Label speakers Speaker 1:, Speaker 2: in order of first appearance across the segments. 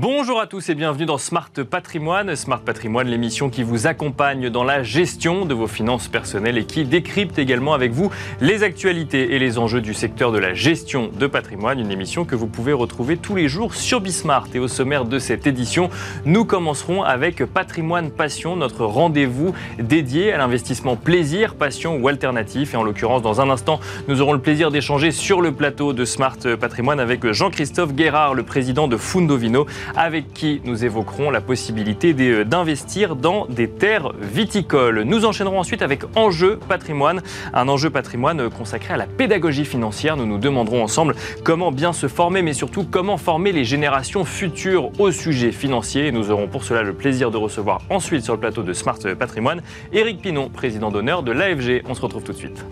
Speaker 1: Bonjour à tous et bienvenue dans Smart Patrimoine. Smart Patrimoine, l'émission qui vous accompagne dans la gestion de vos finances personnelles et qui décrypte également avec vous les actualités et les enjeux du secteur de la gestion de patrimoine. Une émission que vous pouvez retrouver tous les jours sur Bismart. Et au sommaire de cette édition, nous commencerons avec Patrimoine Passion, notre rendez-vous dédié à l'investissement plaisir, passion ou alternatif. Et en l'occurrence, dans un instant, nous aurons le plaisir d'échanger sur le plateau de Smart Patrimoine avec Jean-Christophe Guérard, le président de Fundovino avec qui nous évoquerons la possibilité euh, d'investir dans des terres viticoles. Nous enchaînerons ensuite avec Enjeu patrimoine, un enjeu patrimoine consacré à la pédagogie financière. Nous nous demanderons ensemble comment bien se former, mais surtout comment former les générations futures au sujet financier. nous aurons pour cela le plaisir de recevoir ensuite sur le plateau de Smart Patrimoine Éric Pinon, président d'honneur de l'AFG. On se retrouve tout de suite.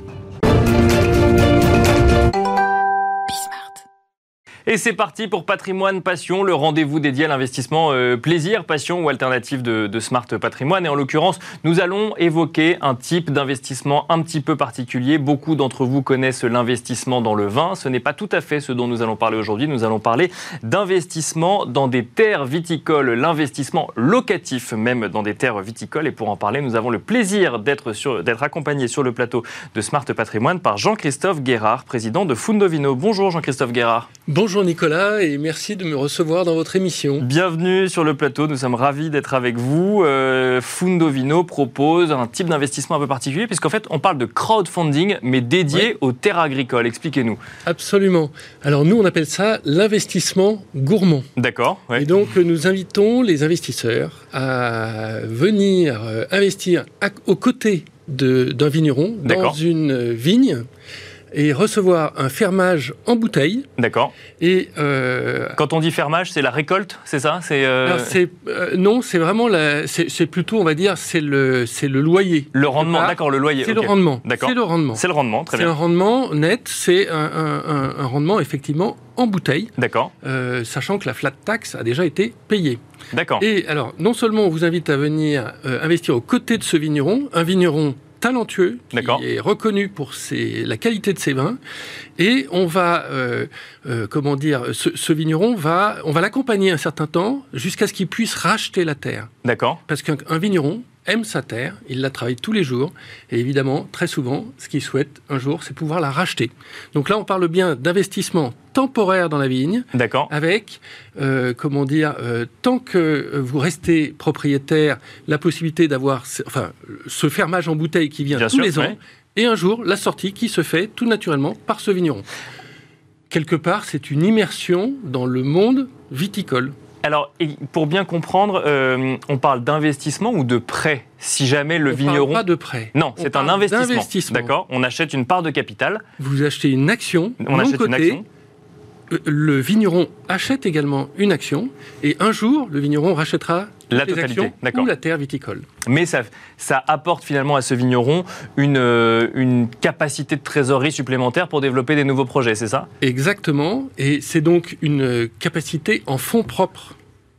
Speaker 1: Et c'est parti pour Patrimoine Passion, le rendez-vous dédié à l'investissement euh, plaisir, passion ou alternative de, Smart Patrimoine. Et en l'occurrence, nous allons évoquer un type d'investissement un petit peu particulier. Beaucoup d'entre vous connaissent l'investissement dans le vin. Ce n'est pas tout à fait ce dont nous allons parler aujourd'hui. Nous allons parler d'investissement dans des terres viticoles, l'investissement locatif même dans des terres viticoles. Et pour en parler, nous avons le plaisir d'être accompagné sur le plateau de Smart Patrimoine par Jean-Christophe Guérard, président de Fundovino. Bonjour Jean-Christophe Guérard.
Speaker 2: Bonjour. Bonjour Nicolas et merci de me recevoir dans votre émission.
Speaker 1: Bienvenue sur le plateau, nous sommes ravis d'être avec vous. Euh, Fundovino propose un type d'investissement un peu particulier puisqu'en fait on parle de crowdfunding mais dédié aux terres agricoles. Expliquez-nous.
Speaker 2: Absolument. Alors nous on appelle ça l'investissement gourmand.
Speaker 1: D'accord.
Speaker 2: Et donc nous invitons les investisseurs à venir euh, investir aux côtés d'un vigneron dans une vigne et recevoir un fermage en bouteille.
Speaker 1: D'accord. Et euh, quand on dit fermage, c'est la récolte, c'est ça? C'est
Speaker 2: euh... euh non, c'est vraiment la, c'est plutôt, on va dire, c'est le, c'est le loyer.
Speaker 1: Le rendement, d'accord, le loyer.
Speaker 2: C'est le rendement. D'accord. C'est le rendement.
Speaker 1: C'est le rendement, très bien.
Speaker 2: C'est un rendement net, c'est un, un, un, rendement effectivement en bouteille.
Speaker 1: D'accord.
Speaker 2: Euh, sachant que la flat tax a déjà été payée.
Speaker 1: D'accord.
Speaker 2: Et alors, non seulement on vous invite à venir euh, investir aux côtés de ce vigneron, un vigneron talentueux, qui est reconnu pour la qualité de ses vins. Et on va, euh, euh, comment dire, ce, vigneron va, on va l'accompagner un certain temps jusqu'à ce qu'il puisse racheter la terre.
Speaker 1: D'accord.
Speaker 2: Parce qu'un vigneron, aime sa terre, il la travaille tous les jours, et évidemment, très souvent, ce qu'il souhaite un jour, c'est pouvoir la racheter. Donc là, on parle bien d'investissement temporaire dans la vigne, avec, euh, comment dire, euh, tant que vous restez propriétaire, la possibilité d'avoir, enfin, ce fermage en bouteille qui vient tous les ans, et un jour, la sortie qui se fait tout naturellement par ce vigneron. Quelque part, c'est une immersion dans le monde viticole.
Speaker 1: Alors, pour bien comprendre, euh, on parle d'investissement ou de prêt si jamais le vigneron.
Speaker 2: Parle pas de prêt.
Speaker 1: Non, c'est un investissement. D'accord. On achète une part de capital.
Speaker 2: Vous achetez une action. On achète une action. Euh, le vigneron achète également une action et un jour, le vigneron rachètera la totalité, ou la terre viticole.
Speaker 1: Mais ça, ça apporte finalement à ce vigneron une, euh, une capacité de trésorerie supplémentaire pour développer des nouveaux projets, c'est ça?
Speaker 2: Exactement, et c'est donc une capacité en fonds propres.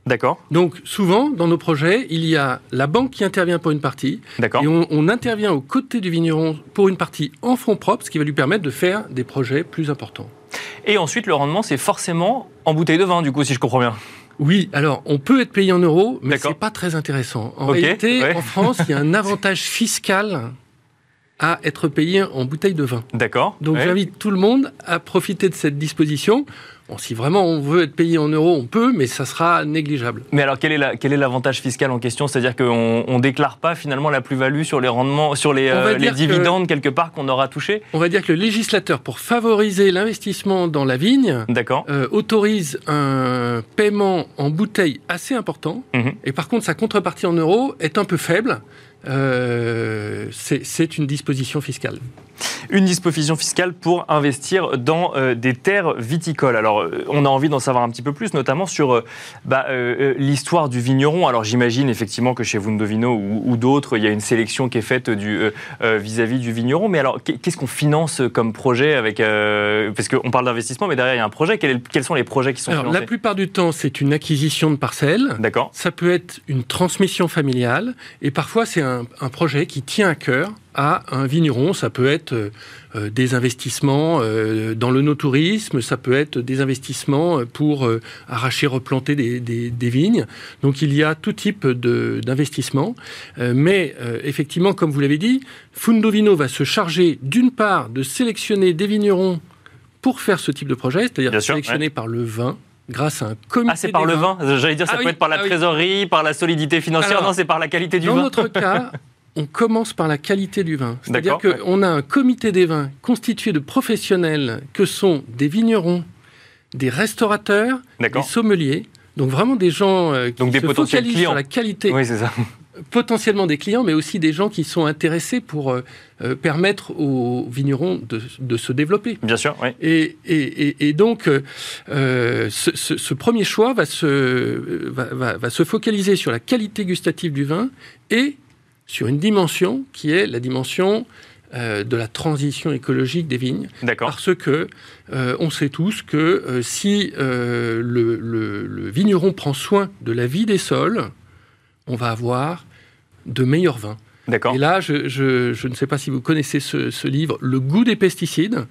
Speaker 1: D'accord.
Speaker 2: Donc souvent, dans nos projets, il y a la banque qui intervient pour une partie, et on, on, intervient aux côtés du vigneron pour une partie en fonds propres, ce qui va lui permettre de faire des projets plus importants.
Speaker 1: Et ensuite, le rendement, c'est forcément en bouteille de vin, du coup, si je comprends bien.
Speaker 2: Oui, alors on peut être payé en euros, mais c'est pas très intéressant. En réalité, en France, il y a un avantage fiscal à être payé en bouteille de vin.
Speaker 1: D'accord.
Speaker 2: Donc j'invite tout le monde à profiter de cette disposition. Bon, si vraiment on veut être payé en euros, on peut, mais ça sera négligeable.
Speaker 1: Mais alors, quel est, quel est l'avantage fiscal en question? C'est-à-dire qu'on ne déclare pas finalement la plus-value sur les rendements, sur les, euh, dividendes quelque part qu'on aura touché
Speaker 2: On va dire que le législateur, pour favoriser l'investissement dans la vigne, euh, autorise un paiement en bouteille assez important. Mhm. Et par contre, sa contrepartie en euros est un peu faible. Euh, c'est une disposition fiscale
Speaker 1: une disposition fiscale pour investir dans euh, des terres viticoles. Alors, euh, on a envie d'en savoir un petit peu plus, notamment sur euh, bah, l'histoire du vigneron. Alors, j'imagine effectivement que chez Vundovino ou, ou d'autres, il y a une sélection qui est faite vis-à-vis du vigneron. Mais alors, qu'est-ce qu'on finance comme projet avec Parce qu'on parle d'investissement, mais derrière, il y a un projet. quels sont les projets qui sont alors,
Speaker 2: La plupart du temps, c'est une acquisition de parcelles.
Speaker 1: D'accord.
Speaker 2: Ça peut être une transmission familiale. Et parfois, c'est un, un projet qui tient à cœur à un vigneron. Ça peut être euh, des investissements euh, dans le no-tourisme, ça peut être des investissements pour arracher, replanter des, vignes. Donc il y a tout type d'investissements. mais effectivement, comme vous l'avez dit, Fundovino va se charger d'une part de sélectionner des vignerons pour faire ce type de projet, c'est-à-dire sélectionner par le vin, grâce à un comité.
Speaker 1: Ah, c'est par le vin? J'allais dire, ça ah peut être par la ah trésorerie, par la solidité financière. non, c'est par la qualité du
Speaker 2: vin.
Speaker 1: Dans
Speaker 2: notre cas, on commence par la qualité du vin. C'est-à-dire qu'on a un comité des vins constitué de professionnels que sont des vignerons, des restaurateurs, des sommeliers. Donc vraiment des gens euh, qui se focalisent sur la qualité.
Speaker 1: Oui, c'est ça
Speaker 2: potentiellement des clients, mais aussi des gens qui sont intéressés pour euh, euh, permettre aux vignerons de, se développer.
Speaker 1: Bien sûr, oui.
Speaker 2: Et, donc, ce, premier choix va se, va, se focaliser sur la qualité gustative du vin et sur une dimension qui est la dimension de la transition écologique des vignes. Parce que on sait tous que si le, le, vigneron prend soin de la vie des sols, on va avoir de meilleurs vins. Et là, je, ne sais pas si vous connaissez ce, livre, Le goût des pesticides.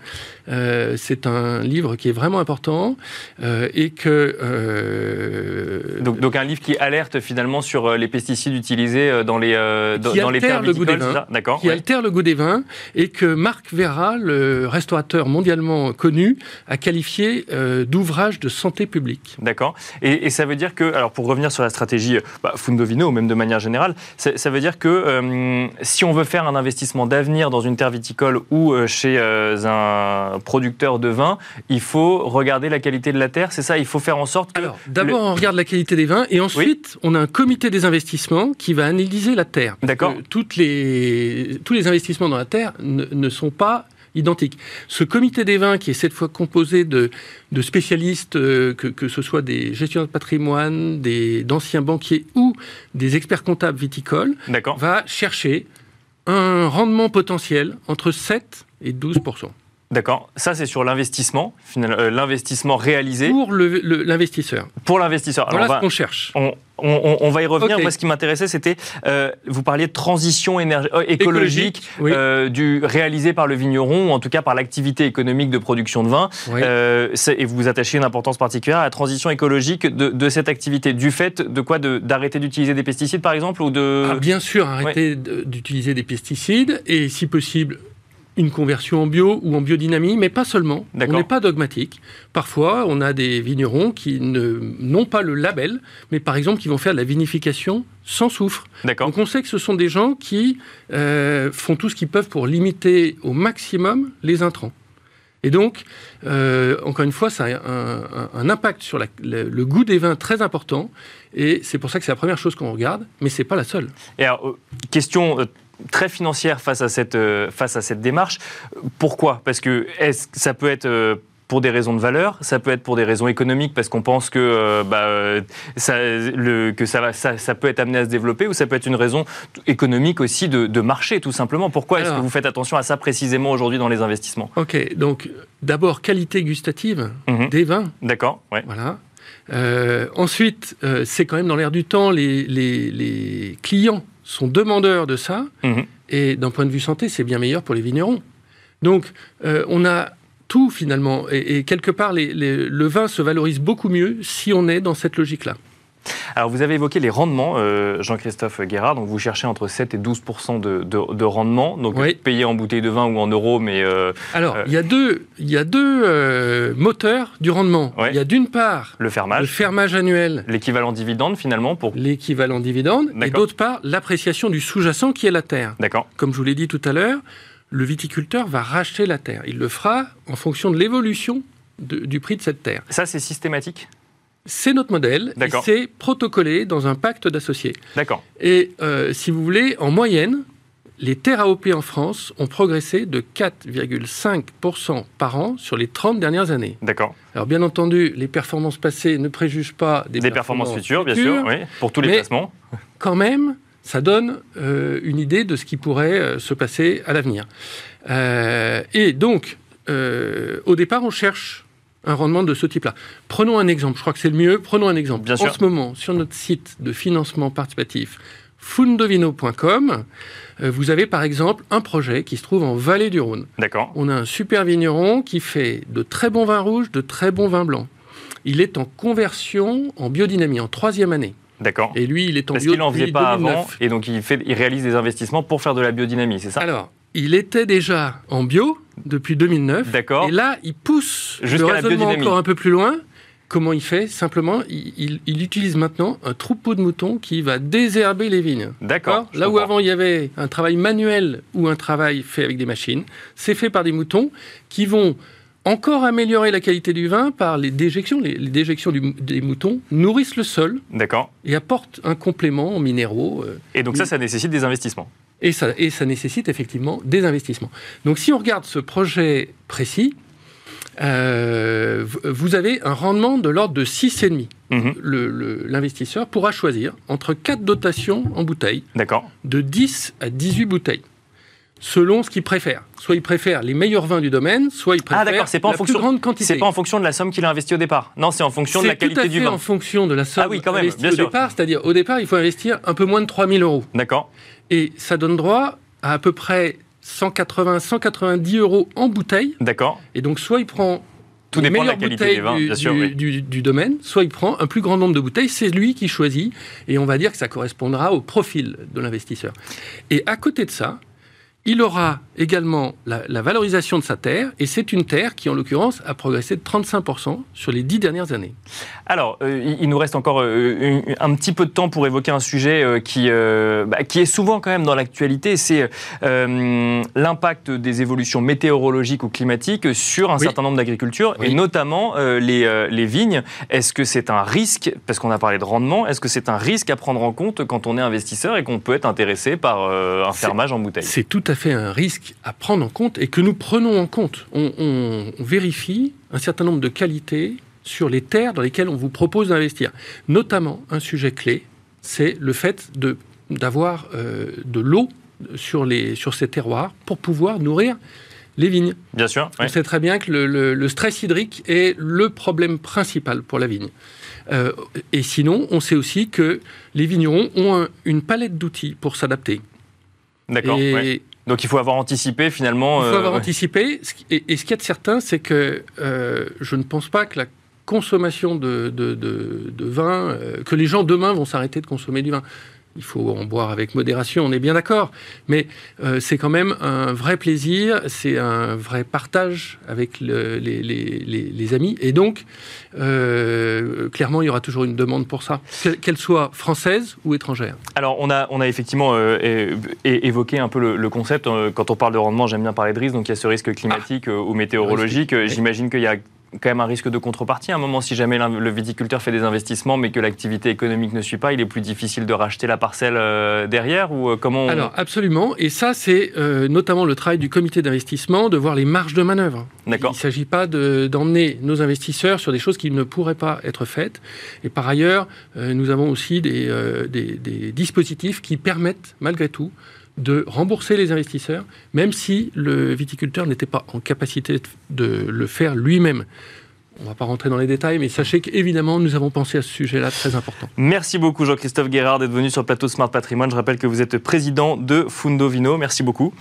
Speaker 2: Euh, c'est un livre qui est vraiment important euh, et que...
Speaker 1: Euh, donc, un livre qui alerte finalement sur les pesticides utilisés dans les, dans, les terres
Speaker 2: le goût des vins, Qui altère le goût des vins et que Marc Vera, le restaurateur mondialement connu, a qualifié d'ouvrage de santé publique.
Speaker 1: D'accord. Et, ça veut dire que, alors pour revenir sur la stratégie bah, Fundovino, ou même de manière générale, ça veut dire que euh, si on veut faire un investissement d'avenir dans une terre viticole ou euh, chez euh, un producteur de vin, il faut regarder la qualité de la terre, c'est ça Il faut faire en sorte que...
Speaker 2: Alors, d'abord, on regarde la qualité des vins et ensuite, on a un comité des investissements qui va analyser la terre.
Speaker 1: D'accord.
Speaker 2: Toutes les, tous les investissements dans la terre ne sont pas identique. Ce comité des vins, qui est cette fois composé de, spécialistes, euh, que, ce soit des gestionnaires de patrimoine, d'anciens banquiers ou des experts comptables viticoles, va chercher un rendement potentiel entre 7 et 12
Speaker 1: D'accord. Ça, c'est sur l'investissement, euh, l'investissement réalisé.
Speaker 2: Pour l'investisseur.
Speaker 1: Pour l'investisseur.
Speaker 2: Voilà ce qu'on cherche.
Speaker 1: On, va y revenir. Moi, ce qui m'intéressait, c'était, euh, vous parliez de transition euh, écologique, du réalisé par le vigneron, ou en tout cas par l'activité économique de production de vin. et vous vous attachez une importance particulière à la transition écologique de, cette activité. Du fait de quoi D'arrêter d'utiliser des pesticides, par exemple ou de...
Speaker 2: Ah, bien sûr, arrêter d'utiliser des pesticides et, si possible, une conversion en bio ou en biodynamie, mais pas seulement. On n'est pas dogmatique. Parfois, on a des vignerons qui n'ont pas le label, mais par exemple qui vont faire de la vinification sans soufre. Donc on sait que ce sont des gens qui euh, font tout ce qu'ils peuvent pour limiter au maximum les intrants. Et donc, euh, encore une fois, ça a un, impact sur le, goût des vins très important. Et c'est pour ça que c'est la première chose qu'on regarde, mais c'est pas la seule.
Speaker 1: Et alors, euh, question très financière face à cette, euh, face à cette démarche. Pourquoi? Parce que est ça peut être euh, pour des raisons de valeur, ça peut être pour des raisons économiques parce qu'on pense que, euh, bah, ça, le, que ça, va, ça, peut être amené à se développer ou ça peut être une raison économique aussi de, marché tout simplement? Pourquoi est-ce que vous faites attention à ça précisément aujourd'hui dans les investissements?
Speaker 2: Ok, donc d'abord qualité gustative mhm. des vins.
Speaker 1: D'accord,
Speaker 2: ouais. Voilà. ensuite, c'est quand même dans l'air du temps, les, les, les clients sont demandeurs de ça. Mhm. Et d'un point de vue santé, c'est bien meilleur pour les vignerons. Donc, euh, on a tout finalement. Et, quelque part, le vin se valorise beaucoup mieux si on est dans cette logique-là.
Speaker 1: Alors, vous avez évoqué les rendements, euh, Jean-Christophe Guérard. Donc, vous cherchez entre 7 et 12 de, de, rendement. Donc, payé en bouteille de vin ou en euros, mais. Euh,
Speaker 2: Alors, il y a deux, y a deux moteurs du rendement. Il y a d'une part
Speaker 1: le fermage,
Speaker 2: le fermage annuel,
Speaker 1: l'équivalent dividende finalement pour.
Speaker 2: L'équivalent dividende, et d'autre part l'appréciation du sous-jacent qui est la terre.
Speaker 1: D'accord.
Speaker 2: Comme je vous l'ai dit tout à l'heure, le viticulteur va racheter la terre. Il le fera en fonction de l'évolution du prix de cette terre.
Speaker 1: Ça, c'est systématique?
Speaker 2: C'est notre modèle c'est protocolé dans un pacte d'associés.
Speaker 1: D'accord.
Speaker 2: Et euh, si vous voulez, en moyenne, les terres AOP en France ont progressé de 4,5% par an sur les 30 dernières années.
Speaker 1: D'accord.
Speaker 2: Alors bien entendu, les performances passées ne préjugent pas des, performances, futures, bien sûr,
Speaker 1: oui, pour tous les placements.
Speaker 2: Quand même, ça donne euh, une idée de ce qui pourrait euh, se passer à l'avenir. Euh, et donc, au départ, on cherche un rendement de ce type-là. Prenons un exemple, je crois que c'est le mieux. Prenons un exemple.
Speaker 1: Bien
Speaker 2: en ce moment, sur notre site de financement participatif, fundovino.com, euh, vous avez par exemple un projet qui se trouve en vallée du Rhône.
Speaker 1: D'accord.
Speaker 2: On a un super vigneron qui fait de très bons vins rouges, de très bons vins blancs. Il est en conversion en biodynamie, en troisième année.
Speaker 1: D'accord.
Speaker 2: Et lui, il est en
Speaker 1: Parce qu'il n'en faisait pas avant, et donc il, fait, il réalise des investissements pour faire de la biodynamie, c'est ça?
Speaker 2: Alors, il était déjà en bio depuis 2009.
Speaker 1: D'accord.
Speaker 2: Et là, il pousse le raisonnement encore un peu plus loin. Comment il fait? Simplement, il, utilise maintenant un troupeau de moutons qui va désherber les vignes.
Speaker 1: D'accord.
Speaker 2: Là où avant il y avait un travail manuel ou un travail fait avec des machines, c'est fait par des moutons qui vont encore améliorer la qualité du vin par les déjections. Les, déjections des moutons nourrissent le sol.
Speaker 1: D'accord.
Speaker 2: Et apportent un complément en minéraux.
Speaker 1: Euh, et donc ça, ça nécessite des investissements.
Speaker 2: Et ça, et ça nécessite effectivement des investissements. Donc si on regarde ce projet précis, euh, vous avez un rendement de l'ordre de 6,5. Mmh. L'investisseur pourra choisir entre quatre dotations en bouteilles, de 10 à 18 bouteilles selon ce qu'il préfère. Soit il préfère les meilleurs vins du domaine, soit il ah, préfère ah, c'est pas la en fonction, plus grande quantité.
Speaker 1: C'est pas en fonction de la somme qu'il a investie au départ. Non, c'est en fonction de la qualité du vin.
Speaker 2: C'est en fonction de la somme ah oui, quand même, investie au départ. C'est-à-dire, au départ, il faut investir un peu moins de 3000 euros.
Speaker 1: D'accord.
Speaker 2: Et ça donne droit à à peu près 180, 190 euros en bouteille.
Speaker 1: D'accord.
Speaker 2: Et donc, soit il prend
Speaker 1: tout dépend de la qualité des vins,
Speaker 2: du,
Speaker 1: bien sûr,
Speaker 2: du, du, domaine, soit il prend un plus grand nombre de bouteilles, c'est lui qui choisit, et on va dire que ça correspondra au profil de l'investisseur. Et à côté de ça, il aura également la, valorisation de sa terre, et c'est une terre qui, en l'occurrence, a progressé de 35% sur les dix dernières années.
Speaker 1: Alors, euh, il nous reste encore euh, un, petit peu de temps pour évoquer un sujet euh, qui, bah, qui est souvent quand même dans l'actualité, c'est l'impact des évolutions météorologiques ou climatiques sur un certain nombre d'agricultures, et notamment les, les, vignes. Est-ce que c'est un risque, parce qu'on a parlé de rendement, est-ce que c'est un risque à prendre en compte quand on est investisseur et qu'on peut être intéressé par un fermage en bouteille?
Speaker 2: C'est tout à fait un risque à prendre en compte et que nous prenons en compte. On, vérifie un certain nombre de qualités sur les terres dans lesquelles on vous propose d'investir. Notamment, un sujet clé, c'est le fait d'avoir euh, de l'eau sur, sur ces terroirs pour pouvoir nourrir les vignes.
Speaker 1: Bien sûr.
Speaker 2: On sait très bien que le, stress hydrique est le problème principal pour la vigne. Euh, et sinon, on sait aussi que les vignerons ont une palette d'outils pour s'adapter.
Speaker 1: D'accord. Donc il faut avoir anticipé finalement.
Speaker 2: Il faut avoir euh, anticipé. Et, ce qu'il y a de certain, c'est que euh, je ne pense pas que la consommation de, vin, euh, que les gens demain vont s'arrêter de consommer du vin il faut en boire avec modération, on est bien d'accord. Mais euh, c'est quand même un vrai plaisir, c'est un vrai partage avec les, amis. Et donc, euh, clairement, il y aura toujours une demande pour ça, qu'elle soit française ou étrangère.
Speaker 1: Alors, on a, on a effectivement euh, évoqué un peu le, concept. Quand on parle de rendement, j'aime bien parler de risque. Donc, il y a ce risque climatique ah. ou météorologique. J'imagine qu'il y a quand même un risque de contrepartie. À un moment, si jamais le viticulteur fait des investissements, mais que l'activité économique ne suit pas, il est plus difficile de racheter la parcelle euh, derrière ou euh, comment
Speaker 2: Alors absolument, et ça c'est euh, notamment le travail du comité d'investissement de voir les marges de manœuvre.
Speaker 1: D'accord.
Speaker 2: Il ne s'agit pas d'emmener nos investisseurs sur des choses qui ne pourraient pas être faites. Et par ailleurs, nous avons aussi des, des dispositifs qui permettent malgré tout de rembourser les investisseurs, même si le viticulteur n'était pas en capacité de le faire lui-même. On ne va pas rentrer dans les détails, mais sachez qu'évidemment, nous avons pensé à ce sujet-là très important.
Speaker 1: Merci beaucoup, Jean-Christophe Guérard, d'être venu sur le plateau Smart Patrimoine. Je rappelle que vous êtes président de Fundo Vino. Merci beaucoup.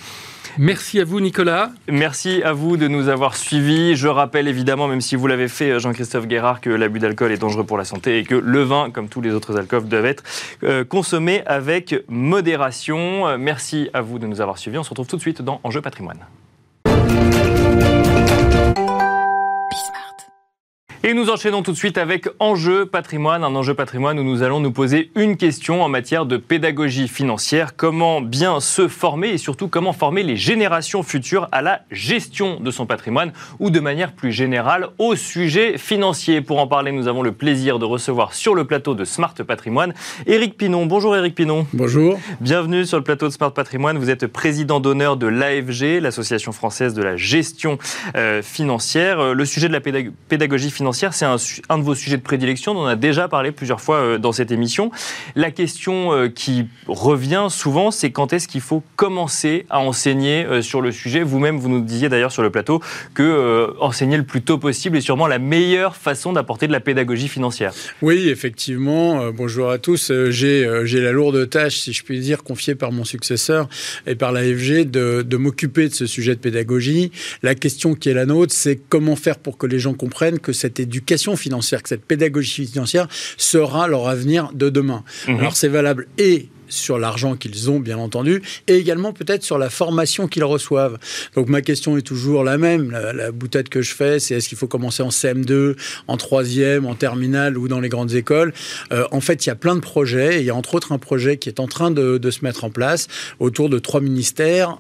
Speaker 2: Merci à vous, Nicolas.
Speaker 1: Merci à vous de nous avoir suivis. Je rappelle évidemment, même si vous l'avez fait, Jean-Christophe Guérard, que l'abus d'alcool est dangereux pour la santé et que le vin, comme tous les autres alcools, doivent être euh, consommés avec modération. Euh, merci à vous de nous avoir suivis. On se retrouve tout de suite dans Enjeu patrimoine. Et nous enchaînons tout de suite avec Enjeu patrimoine, un enjeu patrimoine où nous allons nous poser une question en matière de pédagogie financière. Comment bien se former et surtout comment former les générations futures à la gestion de son patrimoine ou de manière plus générale au sujet financier. Pour en parler, nous avons le plaisir de recevoir sur le plateau de Smart Patrimoine Éric Pinon. Bonjour Éric Pinon.
Speaker 3: Bonjour.
Speaker 1: Bienvenue sur le plateau de Smart Patrimoine. Vous êtes président d'honneur de l'AFG, l'Association française de la gestion euh, financière. Le sujet de la pédagogie financière financière, c'est un, un, de vos sujets de prédilection. On en a déjà parlé plusieurs fois dans cette émission. La question qui revient souvent, c'est quand est-ce qu'il faut commencer à enseigner sur le sujet? Vous-même, vous nous disiez d'ailleurs sur le plateau que enseigner le plus tôt possible est sûrement la meilleure façon d'apporter de la pédagogie financière.
Speaker 3: Oui, effectivement. bonjour à tous. J'ai la lourde tâche, si je puis dire, confiée par mon successeur et par l'AFG de, de m'occuper de ce sujet de pédagogie. La question qui est la nôtre, c'est comment faire pour que les gens comprennent que cette éducation financière, que cette pédagogie financière sera leur avenir de demain. Mhm. Alors c'est valable et sur l'argent qu'ils ont, bien entendu, et également peut-être sur la formation qu'ils reçoivent. Donc ma question est toujours la même. La, boutade que je fais, c'est est-ce qu'il faut commencer en CM2, en troisième, en terminale ou dans les grandes écoles? Euh, En fait, il y a plein de projets. il y a entre autres un projet qui est en train de, se mettre en place autour de trois ministères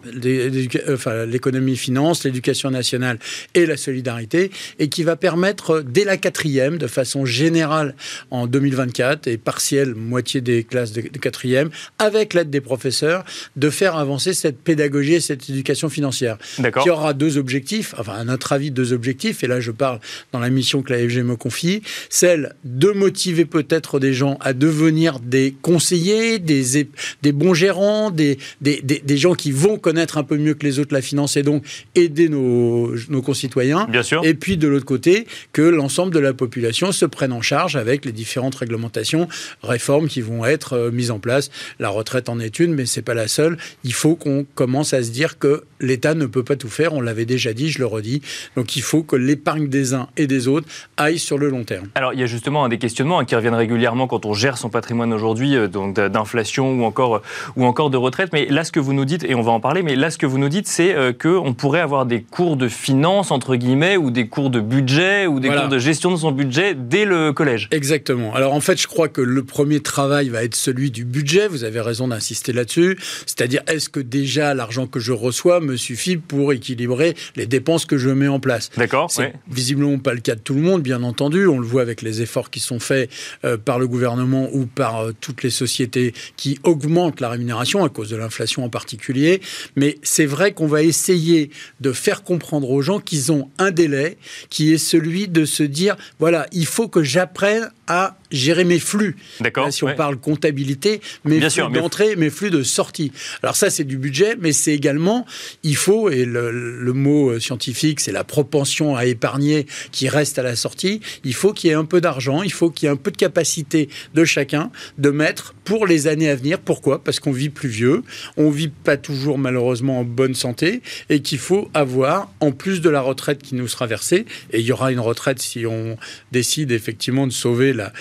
Speaker 3: enfin, l'économie finance, l'éducation nationale et la solidarité, et qui va permettre dès la quatrième, de façon générale en 2024 et partielle moitié des classes de quatrième, avec l'aide des professeurs, de faire avancer cette pédagogie et cette éducation financière. Qui aura deux objectifs, enfin, à notre avis, deux objectifs, et là je parle dans la mission que l'AFG me confie, celle de motiver peut-être des gens à devenir des conseillers, des, des bons gérants, des, des, des, gens qui vont connaître un peu mieux que les autres la finance et donc aider nos, nos concitoyens.
Speaker 1: Bien sûr.
Speaker 3: Et puis de l'autre côté, que l'ensemble de la population se prenne en charge avec les différentes réglementations, réformes qui vont être euh, mises en place la retraite en est une, mais c'est pas la seule. Il faut qu'on commence à se dire que l'État ne peut pas tout faire. On l'avait déjà dit, je le redis. Donc il faut que l'épargne des uns et des autres aille sur le long terme.
Speaker 1: Alors il y a justement des questionnements hein, qui reviennent régulièrement quand on gère son patrimoine aujourd'hui, euh, donc d'inflation ou encore ou encore de retraite. Mais là, ce que vous nous dites, et on va en parler, mais là, ce que vous nous dites, c'est euh, qu'on pourrait avoir des cours de finance entre guillemets ou des cours de budget ou des cours de gestion de son budget dès le collège.
Speaker 3: Exactement. Alors en fait, je crois que le premier travail va être celui du budget vous avez raison d'insister là-dessus. C'est-à-dire, est-ce que déjà l'argent que je reçois me suffit pour équilibrer les dépenses que je mets en place?
Speaker 1: D'accord.
Speaker 3: C'est visiblement pas le cas de tout le monde, bien entendu. On le voit avec les efforts qui sont faits euh, par le gouvernement ou par euh, toutes les sociétés qui augmentent la rémunération à cause de l'inflation en particulier. Mais c'est vrai qu'on va essayer de faire comprendre aux gens qu'ils ont un délai qui est celui de se dire, voilà, il faut que j'apprenne à gérer mes flux.
Speaker 1: D'accord.
Speaker 3: Si on parle comptabilité, mes flux d'entrée, mes flux de sortie. Alors ça, c'est du budget, mais c'est également, il faut, et le, mot euh, scientifique, c'est la propension à épargner qui reste à la sortie, il faut qu'il y ait un peu d'argent, il faut qu'il y ait un peu de capacité de chacun de mettre pour les années à venir. Pourquoi? Parce qu'on vit plus vieux, on vit pas toujours malheureusement en bonne santé, et qu'il faut avoir, en plus de la retraite qui nous sera versée, et il y aura une retraite si on décide effectivement de sauver la,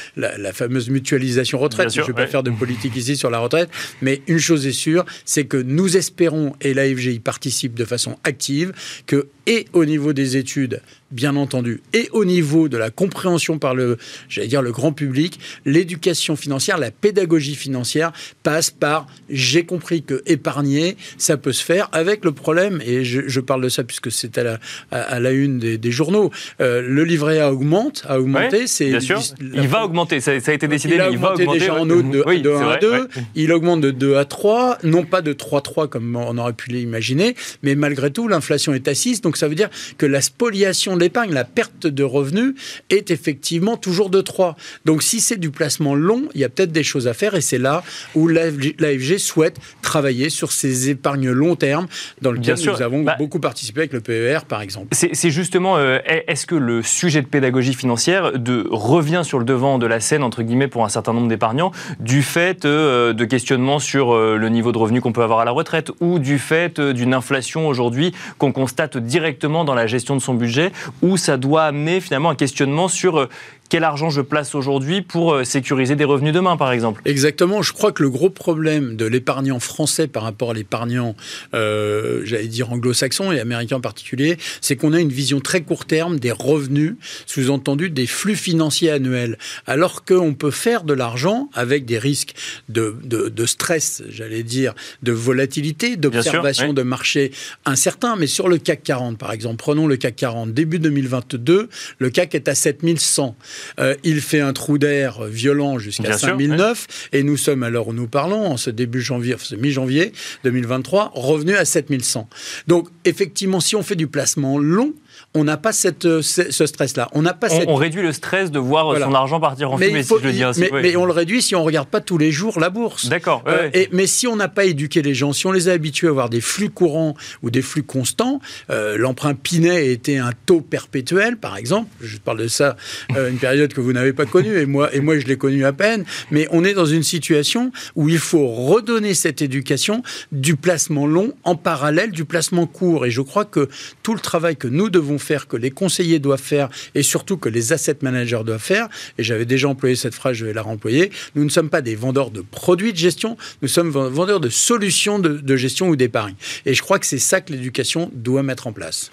Speaker 3: fameuse mutualisation retraite. je ne vais pas faire de politique ici sur la retraite, mais une chose est sûre, c'est que nous espérons, et l'AFG y participe de façon active, que et au niveau des études, bien entendu, et au niveau de la compréhension par le, j'allais dire, le grand public, l'éducation financière, la pédagogie financière passe par j'ai compris que épargner, ça peut se faire avec le problème, et je, parle de ça puisque c'est à la, à, la une des, journaux, euh, le livret A augmente, a augmenté, c'est...
Speaker 1: Bien sûr, il va augmenter, ça, a été décidé,
Speaker 3: il, a augmenté déjà en août de, 1 à 2, il augmente de 2 à 3, non pas de 3 à 3 comme on aurait pu l'imaginer, mais malgré tout, l'inflation est assise, donc ça veut dire que la spoliation de l'épargne, la perte de revenus est effectivement toujours de 3. Donc si c'est du placement long, il y a peut-être des choses à faire et c'est là où l'AFG souhaite travailler sur ces épargnes long terme dans lequel nous avons bah, beaucoup participé avec le PER par exemple.
Speaker 1: C'est justement, euh, est-ce que le sujet de pédagogie financière de, revient sur le devant de la scène, entre guillemets, pour un certain nombre d'épargnants, du fait euh, de questionnements sur euh, le niveau de revenu qu'on peut avoir à la retraite ou du fait d'une inflation aujourd'hui qu'on constate directement dans la gestion de son budget, ou ça doit amener finalement un questionnement sur euh, quel argent je place aujourd'hui pour euh, sécuriser des revenus demain, par exemple?
Speaker 3: Exactement. Je crois que le gros problème de l'épargnant français par rapport à l'épargnant, euh, j'allais dire anglo-saxon et américain en particulier, c'est qu'on a une vision très court terme des revenus, sous-entendu des flux financiers annuels, alors qu'on peut faire de l'argent avec des risques de, de, stress, j'allais dire, de volatilité, d'observation de marché incertain. Mais sur le CAC 40, par exemple, prenons le CAC 40, début 2022, le CAC est à 7100. Euh, il fait un trou d'air violent jusqu'à 5009 et nous sommes à l'heure où nous parlons, en ce début janvier, ce mi-janvier 2023, revenu à 7100. Donc effectivement, si on fait du placement long, on n'a pas cette, ce stress-là. On n'a pas
Speaker 1: on,
Speaker 3: cette...
Speaker 1: on, réduit le stress de voir son argent partir en fumée, si je le dis ainsi.
Speaker 3: Mais, on le réduit si on regarde pas tous les jours la bourse.
Speaker 1: D'accord.
Speaker 3: et mais si on n'a pas éduqué les gens, si on les a habitués à avoir des flux courants ou des flux constants, l'emprunt Pinet était un taux perpétuel, par exemple. Je parle de ça, une période que vous n'avez pas connue, et moi, et moi je l'ai connue à peine. Mais on est dans une situation où il faut redonner cette éducation du placement long en parallèle du placement court. Et je crois que tout le travail que nous devons faire, que les conseillers doivent faire, et surtout que les asset managers doivent faire, et j'avais déjà employé cette phrase, je vais la remployer, nous ne sommes pas des vendeurs de produits de gestion, nous sommes vendeurs de solutions de, gestion ou d'épargne. Et je crois que c'est ça que l'éducation doit mettre en place.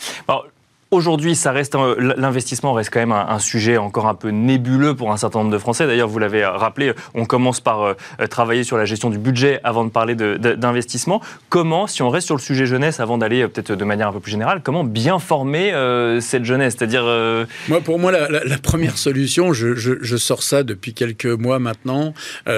Speaker 1: Aujourd'hui, ça reste l'investissement reste quand même un, sujet encore un peu nébuleux pour un certain nombre de Français. D'ailleurs, vous l'avez rappelé, on commence par euh, travailler sur la gestion du budget avant de parler d'investissement. Comment, si on reste sur le sujet jeunesse, avant d'aller euh, peut-être de manière un peu plus générale, comment bien former euh, cette jeunesse? C'est-à-dire
Speaker 3: moi, pour moi, la, première solution, je, sors ça depuis quelques mois maintenant,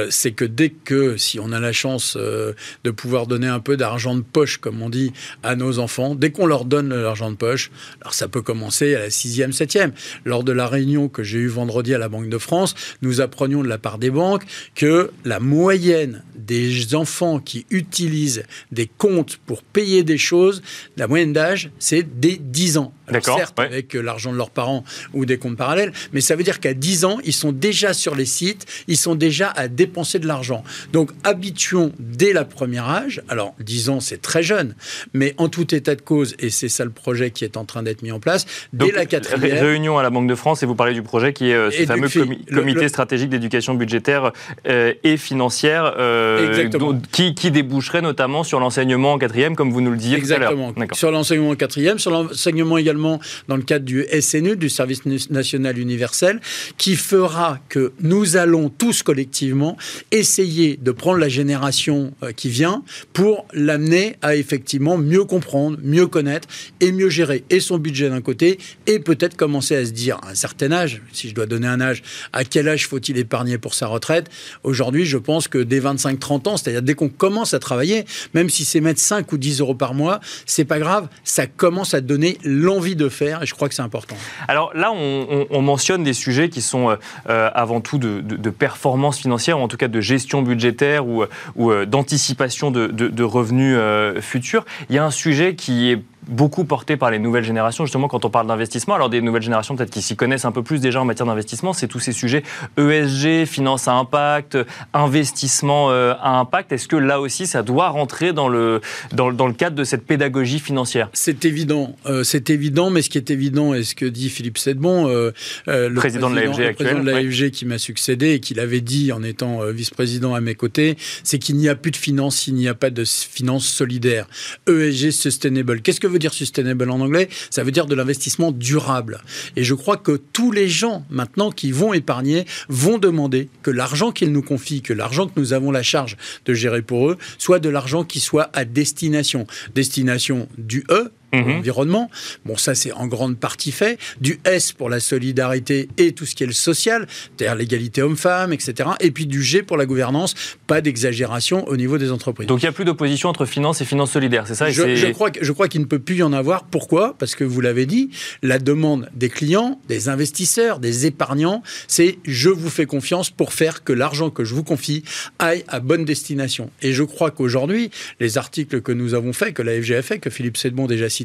Speaker 3: c'est que dès que, si on a la chance de pouvoir donner un peu d'argent de poche, comme on dit, à nos enfants, dès qu'on leur donne l'argent de poche, alors ça peut commencer à la sixième, septième. Lors de la réunion que j'ai eue vendredi à la Banque de France, nous apprenions de la part des banques que la moyenne des enfants qui utilisent des comptes pour payer des choses, la moyenne d'âge, c'est des 10 ans.
Speaker 1: D'accord.
Speaker 3: Certes, avec l'argent de leurs parents ou des comptes parallèles, mais ça veut dire qu'à 10 ans, ils sont déjà sur les sites, ils sont déjà à dépenser de l'argent. Donc, habituons dès la première âge. Alors, 10 ans, c'est très jeune, mais en tout état de cause, et c'est ça le projet qui est en train d'être mis en place, dès la quatrième.
Speaker 1: Réunion à la Banque de France, et vous parlez du projet qui est euh, ce fameux comité stratégique d'éducation budgétaire euh, et financière, euh, qui, qui, déboucherait notamment sur l'enseignement en quatrième, comme vous nous le disiez
Speaker 3: Exactement.
Speaker 1: tout à l'heure.
Speaker 3: Sur l'enseignement en quatrième, sur l'enseignement également dans le cadre du SNU, du Service national universel, qui fera que nous allons tous collectivement essayer de prendre la génération qui vient pour l'amener à effectivement mieux comprendre, mieux connaître et mieux gérer et son budget d'un côté et peut-être commencer à se dire à un certain âge, si je dois donner un âge, à quel âge faut-il épargner pour sa retraite? Aujourd'hui, je pense que dès 25-30 ans, c'est-à-dire dès qu'on commence à travailler, même si c'est mettre 5 ou 10 euros par mois, c'est pas grave, ça commence à donner l'envie de faire et je crois que c'est important.
Speaker 1: Alors là, on, mentionne des sujets qui sont euh, euh, avant tout de, performance financière ou en tout cas de gestion budgétaire ou, euh, d'anticipation de, revenus futurs. Il y a un sujet qui est beaucoup porté par les nouvelles générations, justement quand on parle d'investissement. Alors des nouvelles générations peut-être qui s'y connaissent un peu plus déjà en matière d'investissement, c'est tous ces sujets ESG, finance à impact, investissement euh, à impact. Est-ce que là aussi ça doit rentrer dans le, dans, le cadre de cette pédagogie financière?
Speaker 3: C'est évident, euh, c'est évident, mais ce qui est évident et ce que dit Philippe Sedbon, euh, le président, de l'AFG actuel, président de l'AFG qui m'a succédé et qui l'avait dit en étant vice-président à mes côtés, c'est qu'il n'y a plus de finance s'il n'y a pas de finance solidaire. ESG sustainable. Qu'est-ce que veut dire sustainable en anglais Ça veut dire de l'investissement durable. Et je crois que tous les gens maintenant qui vont épargner vont demander que l'argent qu'ils nous confient, que l'argent que nous avons la charge de gérer pour eux, soit de l'argent qui soit à destination. Destination du E, Mhm. l'environnement. Bon, ça, c'est en grande partie fait. Du S pour la solidarité et tout ce qui est le social, c'est-à-dire l'égalité homme-femme, etc. Et puis du G pour la gouvernance, pas d'exagération au niveau des entreprises.
Speaker 1: Donc il n'y a plus d'opposition entre finance et finance solidaire, c'est ça?
Speaker 3: Je, je, crois, je crois qu'il ne peut plus y en avoir. Pourquoi? Parce que vous l'avez dit, la demande des clients, des investisseurs, des épargnants, c'est je vous fais confiance pour faire que l'argent que je vous confie aille à bonne destination. Et je crois qu'aujourd'hui, les articles que nous avons faits, que la FG a fait, que Philippe Sedbon déjà cité,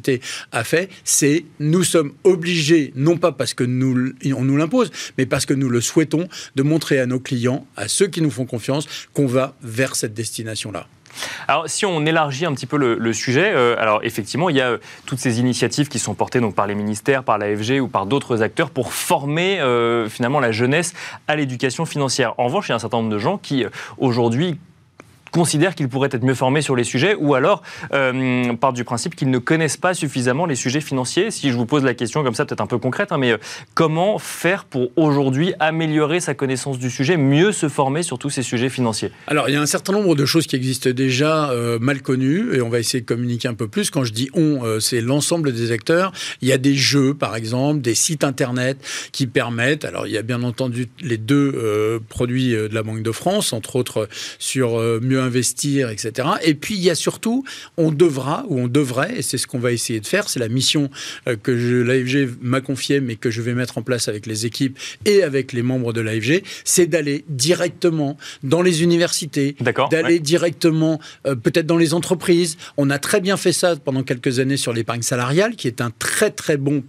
Speaker 3: a fait, c'est nous sommes obligés, non pas parce que nous, on nous l'impose, mais parce que nous le souhaitons, de montrer à nos clients, à ceux qui nous font confiance, qu'on va vers cette destination-là.
Speaker 1: Alors, si on élargit un petit peu le, sujet, euh, alors effectivement, il y a euh, toutes ces initiatives qui sont portées donc, par les ministères, par l'AFG ou par d'autres acteurs pour former euh, finalement la jeunesse à l'éducation financière. En revanche, il y a un certain nombre de gens qui aujourd'hui considèrent qu'ils pourraient être mieux formés sur les sujets ou alors euh, du principe qu'ils ne connaissent pas suffisamment les sujets financiers. Si je vous pose la question comme ça, peut-être un peu concrète, hein, mais euh, comment faire pour aujourd'hui améliorer sa connaissance du sujet, mieux se former sur tous ces sujets financiers?
Speaker 3: Alors, il y a un certain nombre de choses qui existent déjà euh, mal connues et on va essayer de communiquer un peu plus. Quand je dis on, euh, c'est l'ensemble des acteurs. Il y a des jeux, par exemple, des sites internet qui permettent. Alors, il y a bien entendu les deux produits de la Banque de France, entre autres sur mieux investir, etc. Et puis il y a surtout, on devra ou on devrait, et c'est ce qu'on va essayer de faire, c'est la mission euh, que l'AFG m'a confiée, mais que je vais mettre en place avec les équipes et avec les membres de l'AFG, c'est d'aller directement dans les universités, d'aller directement euh, peut-être dans les entreprises. On a très bien fait ça pendant quelques années sur l'épargne salariale, qui est un très très bon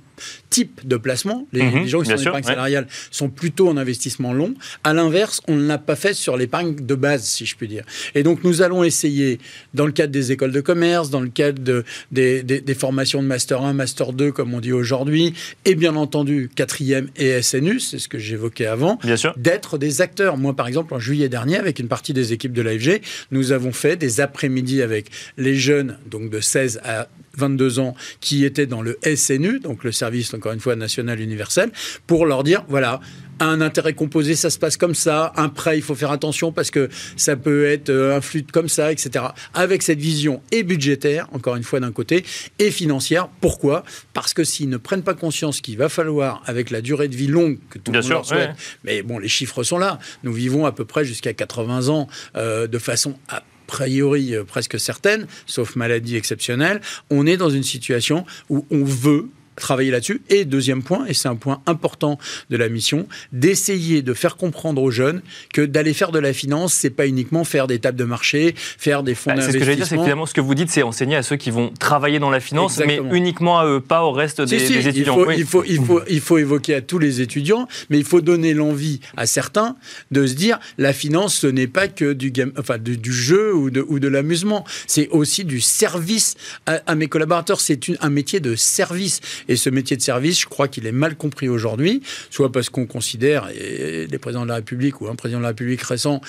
Speaker 3: type de placement. Les, mhm, gens qui sont en épargne salariale sont plutôt en investissement long. À l'inverse, on ne l'a pas fait sur l'épargne de base, si je puis dire. Et donc, nous allons essayer, dans le cadre des écoles de commerce, dans le cadre de, des, des, formations de Master 1, Master 2, comme on dit aujourd'hui, et bien entendu, quatrième et SNU, c'est ce que j'évoquais avant, d'être des acteurs. Moi, par exemple, en juillet dernier, avec une partie des équipes de l'AFG, nous avons fait des après-midi avec les jeunes, donc de 16 à 22 ans, qui étaient dans le SNU, donc le service, encore une fois, national universel, pour leur dire, voilà, un intérêt composé, ça se passe comme ça. Un prêt, il faut faire attention parce que ça peut être euh, un flux comme ça, etc. Avec cette vision et budgétaire, encore une fois d'un côté, et financière. Pourquoi? Parce que s'ils ne prennent pas conscience qu'il va falloir, avec la durée de vie longue que tout le monde souhaite, mais bon, les chiffres sont là. Nous vivons à peu près jusqu'à 80 ans euh, de façon à priori euh, presque certaine, sauf maladie exceptionnelle, on est dans une situation où on veut travailler là-dessus. Et deuxième point, et c'est un point important de la mission, d'essayer de faire comprendre aux jeunes que d'aller faire de la finance, c'est pas uniquement faire des tables de marché, faire des fonds d'investissement.
Speaker 1: Bah, c'est ce que j'allais dire, c'est finalement ce que vous dites, c'est enseigner à ceux qui vont travailler dans la finance, mais uniquement à eux, pas au reste des, étudiants.
Speaker 3: Il faut, il, faut, il, faut, évoquer à tous les étudiants, mais il faut donner l'envie à certains de se dire la finance, ce n'est pas que du, game, enfin, du, jeu ou de, ou de l'amusement, c'est aussi du service à, à mes collaborateurs. C'est un métier de service. Et ce métier de service, je crois qu'il est mal compris aujourd'hui, soit parce qu'on considère, et les présidents de la République ou un président de la République récent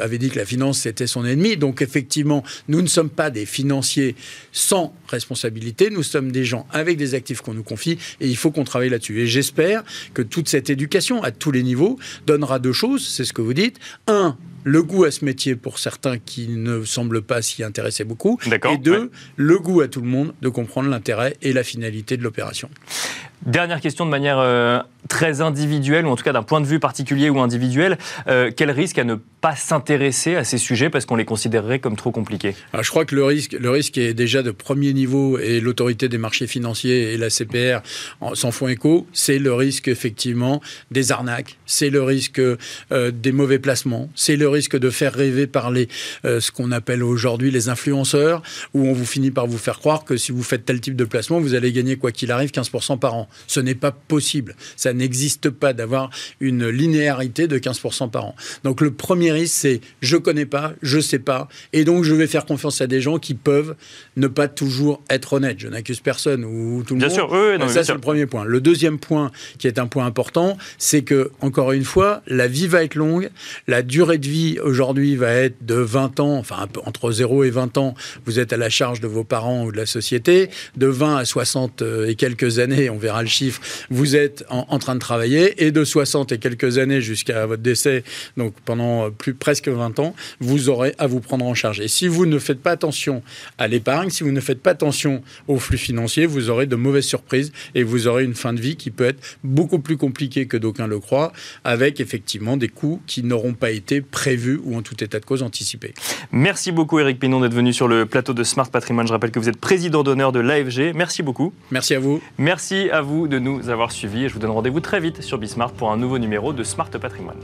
Speaker 3: avait dit que la finance c'était son ennemi. Donc effectivement, nous ne sommes pas des financiers sans responsabilité, nous sommes des gens avec des actifs qu'on nous confie et il faut qu'on travaille là-dessus. Et j'espère que toute cette éducation à tous les niveaux donnera deux choses, c'est ce que vous dites. Un, le goût à ce métier pour certains qui ne semblent pas s'y intéresser beaucoup. Et deux, le goût à tout le monde de comprendre l'intérêt et la finalité de l'opération.
Speaker 1: Dernière question de manière euh, très individuelle, ou en tout cas d'un point de vue particulier ou individuel. Euh, quel risque à ne pas s'intéresser à ces sujets parce qu'on les considérerait comme trop compliqués?
Speaker 3: Je crois que le risque, le risque est déjà de premier niveau et l'autorité des marchés financiers et la CPR s'en font écho. C'est le risque effectivement des arnaques, c'est le risque euh, des mauvais placements, c'est le risque de faire rêver par les, ce qu'on appelle aujourd'hui les influenceurs, où on vous finit par vous faire croire que si vous faites tel type de placement, vous allez gagner quoi qu'il arrive 15% par an. Ce n'est pas possible. Ça n'existe pas d'avoir une linéarité de 15% par an. Donc le premier risque, c'est je connais pas, je sais pas, et donc je vais faire confiance à des gens qui peuvent ne pas toujours être honnêtes. Je n'accuse personne ou tout le
Speaker 1: bien
Speaker 3: monde.
Speaker 1: Sûr, oui,
Speaker 3: non, ça c'est le premier point. Le deuxième point, qui est un point important, c'est que encore une fois, la vie va être longue. La durée de vie aujourd'hui va être de 20 ans, enfin entre 0 et 20 ans. Vous êtes à la charge de vos parents ou de la société. De 20 à 60 euh, et quelques années, on verra le chiffre, vous êtes en, train de travailler et de 60 et quelques années jusqu'à votre décès, donc pendant plus presque 20 ans, vous aurez à vous prendre en charge. Et si vous ne faites pas attention à l'épargne, si vous ne faites pas attention aux flux financiers, vous aurez de mauvaises surprises et vous aurez une fin de vie qui peut être beaucoup plus compliquée que d'aucuns le croient, avec effectivement des coûts qui n'auront pas été prévus ou en tout état de cause anticipés.
Speaker 1: Merci beaucoup Eric Pinon d'être venu sur le plateau de Smart Patrimoine. Je rappelle que vous êtes président d'honneur de l'AFG. Merci beaucoup.
Speaker 3: Merci à vous.
Speaker 1: Merci à vous de nous avoir suivis et je vous donne rendez-vous très vite sur Bismart pour un nouveau numéro de Smart Patrimoine.